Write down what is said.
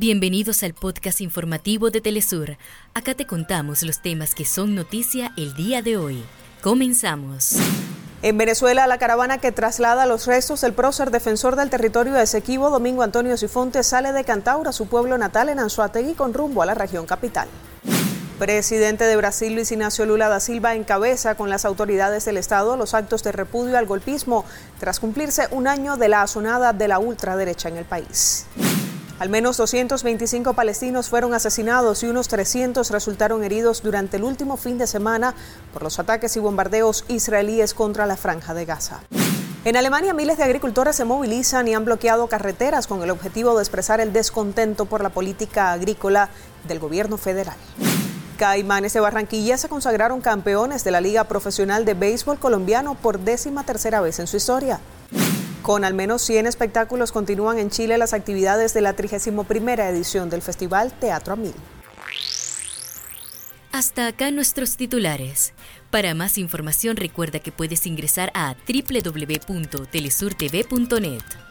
Bienvenidos al podcast informativo de Telesur. Acá te contamos los temas que son noticia el día de hoy. Comenzamos. En Venezuela, la caravana que traslada los restos del prócer defensor del territorio de Esequibo, Domingo Antonio Sifonte, sale de Cantaura, su pueblo natal en Anzuategui, con rumbo a la región capital. Presidente de Brasil, Luis Ignacio Lula da Silva, encabeza con las autoridades del Estado los actos de repudio al golpismo tras cumplirse un año de la asonada de la ultraderecha en el país. Al menos 225 palestinos fueron asesinados y unos 300 resultaron heridos durante el último fin de semana por los ataques y bombardeos israelíes contra la franja de Gaza. En Alemania, miles de agricultores se movilizan y han bloqueado carreteras con el objetivo de expresar el descontento por la política agrícola del gobierno federal. Caimanes de Barranquilla se consagraron campeones de la Liga Profesional de Béisbol Colombiano por décima tercera vez en su historia. Con al menos 100 espectáculos continúan en Chile las actividades de la 31 edición del Festival Teatro a Mil. Hasta acá nuestros titulares. Para más información recuerda que puedes ingresar a www.telesurtv.net.